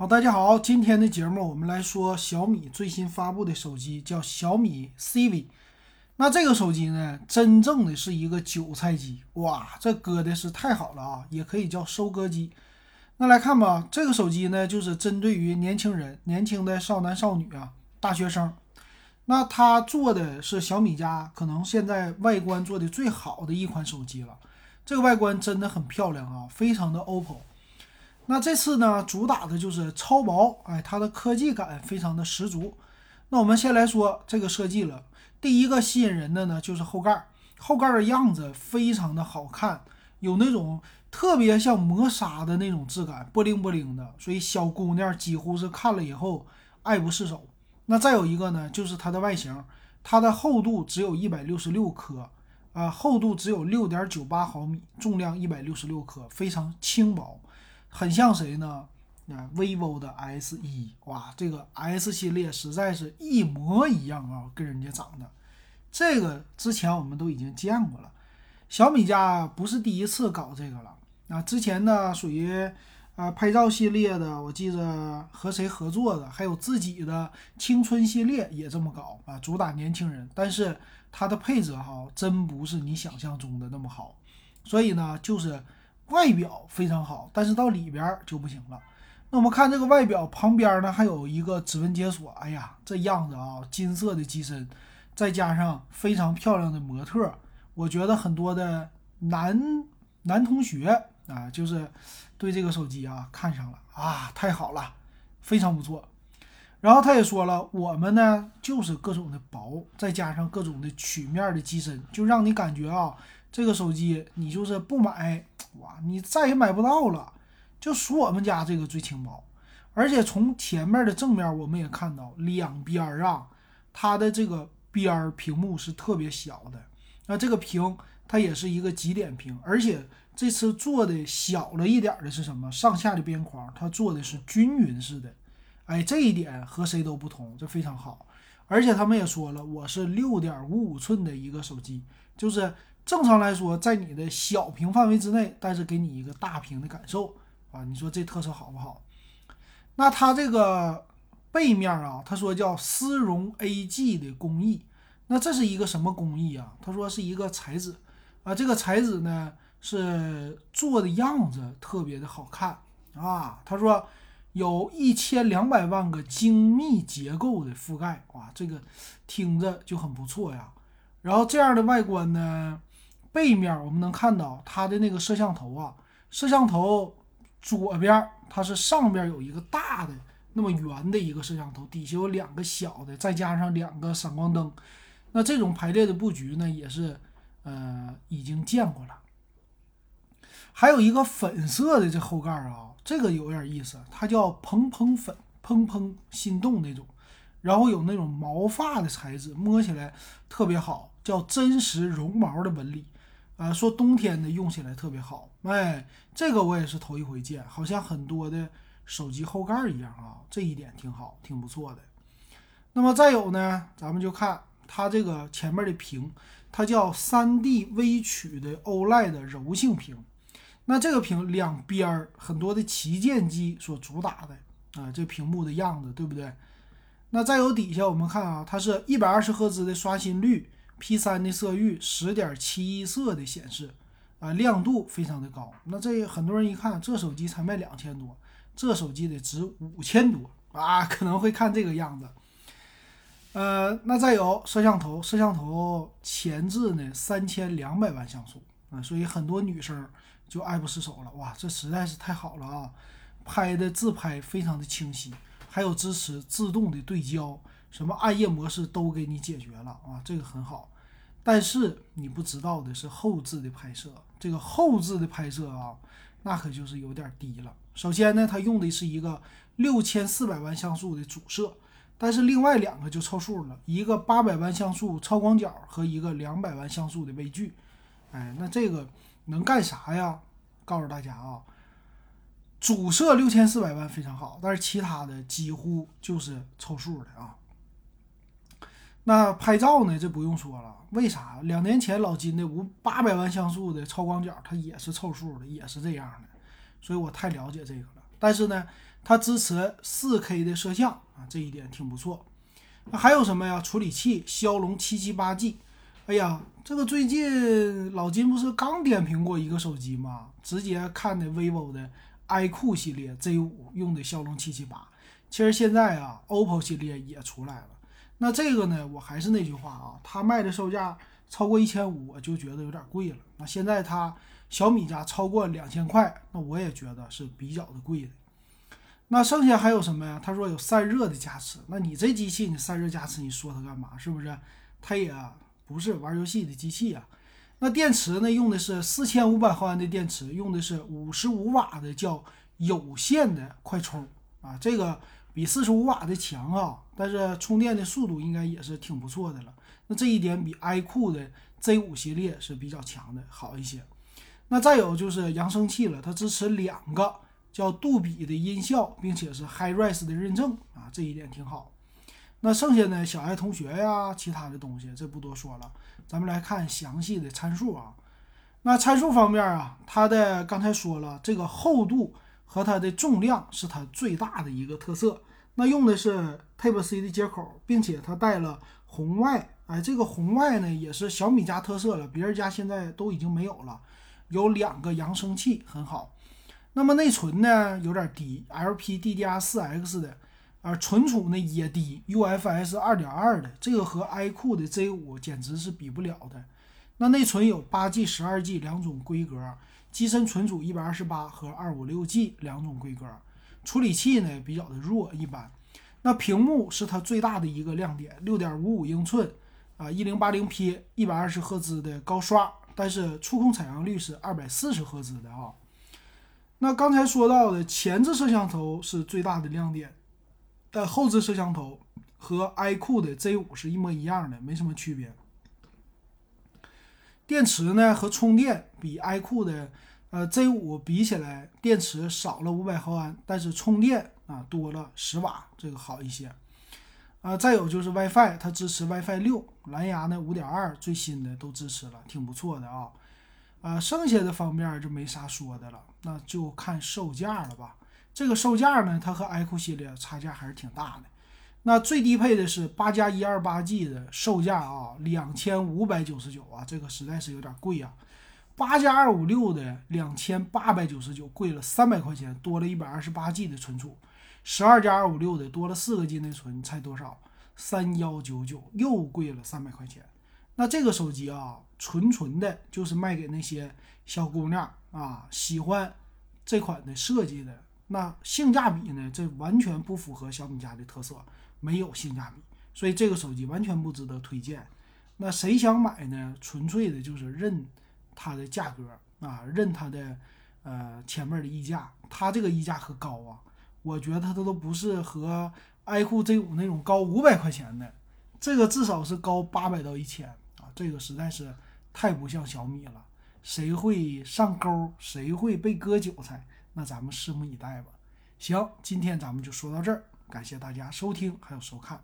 好，大家好，今天的节目我们来说小米最新发布的手机，叫小米 CV。那这个手机呢，真正的是一个韭菜机，哇，这割的是太好了啊，也可以叫收割机。那来看吧，这个手机呢，就是针对于年轻人、年轻的少男少女啊、大学生。那它做的是小米家可能现在外观做的最好的一款手机了，这个外观真的很漂亮啊，非常的 OPPO。那这次呢，主打的就是超薄，哎，它的科技感非常的十足。那我们先来说这个设计了，第一个吸引人的呢就是后盖，后盖的样子非常的好看，有那种特别像磨砂的那种质感，波灵波灵的，所以小姑娘几乎是看了以后爱不释手。那再有一个呢，就是它的外形，它的厚度只有一百六十六克，啊，厚度只有六点九八毫米，重量一百六十六克，非常轻薄。很像谁呢？啊，vivo 的 S 一，哇，这个 S 系列实在是一模一样啊，跟人家长得。这个之前我们都已经见过了，小米家不是第一次搞这个了。啊，之前呢属于啊拍照系列的，我记着和谁合作的，还有自己的青春系列也这么搞啊，主打年轻人。但是它的配置哈，真不是你想象中的那么好，所以呢，就是。外表非常好，但是到里边就不行了。那我们看这个外表旁边呢，还有一个指纹解锁。哎呀，这样子啊，金色的机身，再加上非常漂亮的模特，我觉得很多的男男同学啊，就是对这个手机啊看上了啊，太好了，非常不错。然后他也说了，我们呢就是各种的薄，再加上各种的曲面的机身，就让你感觉啊。这个手机你就是不买哇，你再也买不到了。就数我们家这个最轻薄，而且从前面的正面我们也看到两边儿啊，它的这个边儿屏幕是特别小的。那这个屏它也是一个极点屏，而且这次做的小了一点的是什么？上下的边框它做的是均匀式的，哎，这一点和谁都不同，这非常好。而且他们也说了，我是六点五五寸的一个手机，就是。正常来说，在你的小屏范围之内，但是给你一个大屏的感受啊，你说这特色好不好？那它这个背面啊，他说叫丝绒 AG 的工艺，那这是一个什么工艺啊？他说是一个材质啊，这个材质呢是做的样子特别的好看啊。他说有一千两百万个精密结构的覆盖，哇，这个听着就很不错呀。然后这样的外观呢？背面我们能看到它的那个摄像头啊，摄像头左边它是上边有一个大的那么圆的一个摄像头，底下有两个小的，再加上两个闪光灯。那这种排列的布局呢，也是呃已经见过了。还有一个粉色的这后盖啊，这个有点意思，它叫蓬蓬粉，蓬蓬心动那种，然后有那种毛发的材质，摸起来特别好，叫真实绒毛的纹理。啊，说冬天的用起来特别好，哎，这个我也是头一回见，好像很多的手机后盖一样啊，这一点挺好，挺不错的。那么再有呢，咱们就看它这个前面的屏，它叫三 D 微曲的 OLED 柔性屏。那这个屏两边儿很多的旗舰机所主打的啊，这屏幕的样子，对不对？那再有底下我们看啊，它是一百二十赫兹的刷新率。P 三的色域，十点七色的显示，啊，亮度非常的高。那这很多人一看，这手机才卖两千多，这手机得值五千多啊，可能会看这个样子。呃，那再有摄像头，摄像头前置呢三千两百万像素啊，所以很多女生就爱不释手了。哇，这实在是太好了啊，拍的自拍非常的清晰，还有支持自动的对焦。什么暗夜模式都给你解决了啊，这个很好。但是你不知道的是后置的拍摄，这个后置的拍摄啊，那可就是有点低了。首先呢，它用的是一个六千四百万像素的主摄，但是另外两个就凑数了，一个八百万像素超广角和一个两百万像素的微距。哎，那这个能干啥呀？告诉大家啊，主摄六千四百万非常好，但是其他的几乎就是凑数的啊。那拍照呢？这不用说了，为啥？两年前老金的五八百万像素的超广角，它也是凑数的，也是这样的，所以我太了解这个了。但是呢，它支持 4K 的摄像啊，这一点挺不错。那还有什么呀？处理器骁龙七七八 G。哎呀，这个最近老金不是刚点评过一个手机吗？直接看的 vivo 的 iQOO 系列 Z5 用的骁龙七七八。其实现在啊，OPPO 系列也出来了。那这个呢，我还是那句话啊，它卖的售价超过一千五，我就觉得有点贵了。那现在它小米家超过两千块，那我也觉得是比较的贵的。那剩下还有什么呀？他说有散热的加持。那你这机器你散热加持，你说它干嘛？是不是？它也不是玩游戏的机器啊。那电池呢？用的是四千五百毫安的电池，用的是五十五瓦的叫有线的快充啊。这个比四十五瓦的强啊，但是充电的速度应该也是挺不错的了。那这一点比 iQOO 的 Z5 系列是比较强的，好一些。那再有就是扬声器了，它支持两个。叫杜比的音效，并且是 HiRes 的认证啊，这一点挺好。那剩下呢，小爱同学呀，其他的东西这不多说了。咱们来看详细的参数啊。那参数方面啊，它的刚才说了，这个厚度和它的重量是它最大的一个特色。那用的是 Type C 的接口，并且它带了红外，哎，这个红外呢也是小米家特色了，别人家现在都已经没有了。有两个扬声器，很好。那么内存呢有点低，LPDDR4X 的，而存储呢也低，UFS 2.2的，这个和 iQOO 的 Z5 简直是比不了的。那内存有 8G、12G 两种规格，机身存储128和 256G 两种规格。处理器呢比较的弱，一般。那屏幕是它最大的一个亮点，6.55英寸啊，1080P 一百二十赫兹的高刷，但是触控采样率是二百四十赫兹的啊。那刚才说到的前置摄像头是最大的亮点，但后置摄像头和 iQOO 的 Z5 是一模一样的，没什么区别。电池呢和充电比 iQOO 的呃 Z5 比起来，电池少了五百毫安，但是充电啊多了十瓦，这个好一些。啊，再有就是 WiFi，它支持 WiFi 六，蓝牙呢五点二，最新的都支持了，挺不错的啊。啊，剩下的方面就没啥说的了，那就看售价了吧。这个售价呢，它和 iQOO 系列差价还是挺大的。那最低配的是八加一二八 G 的，售价啊两千五百九十九啊，这个实在是有点贵啊。八加二五六的两千八百九十九，贵了三百块钱，多了一百二十八 G 的存储。十二加二五六的多了四个 G 内存，你猜多少？三幺九九，又贵了三百块钱。那这个手机啊，纯纯的就是卖给那些小姑娘啊，喜欢这款的设计的。那性价比呢，这完全不符合小米家的特色，没有性价比，所以这个手机完全不值得推荐。那谁想买呢？纯粹的就是认它的价格啊，认它的呃前面的溢价，它这个溢价可高啊，我觉得它都不是和 iQOO Z5 那种高五百块钱的，这个至少是高八百到一千啊。这个实在是太不像小米了，谁会上钩，谁会被割韭菜，那咱们拭目以待吧。行，今天咱们就说到这儿，感谢大家收听还有收看。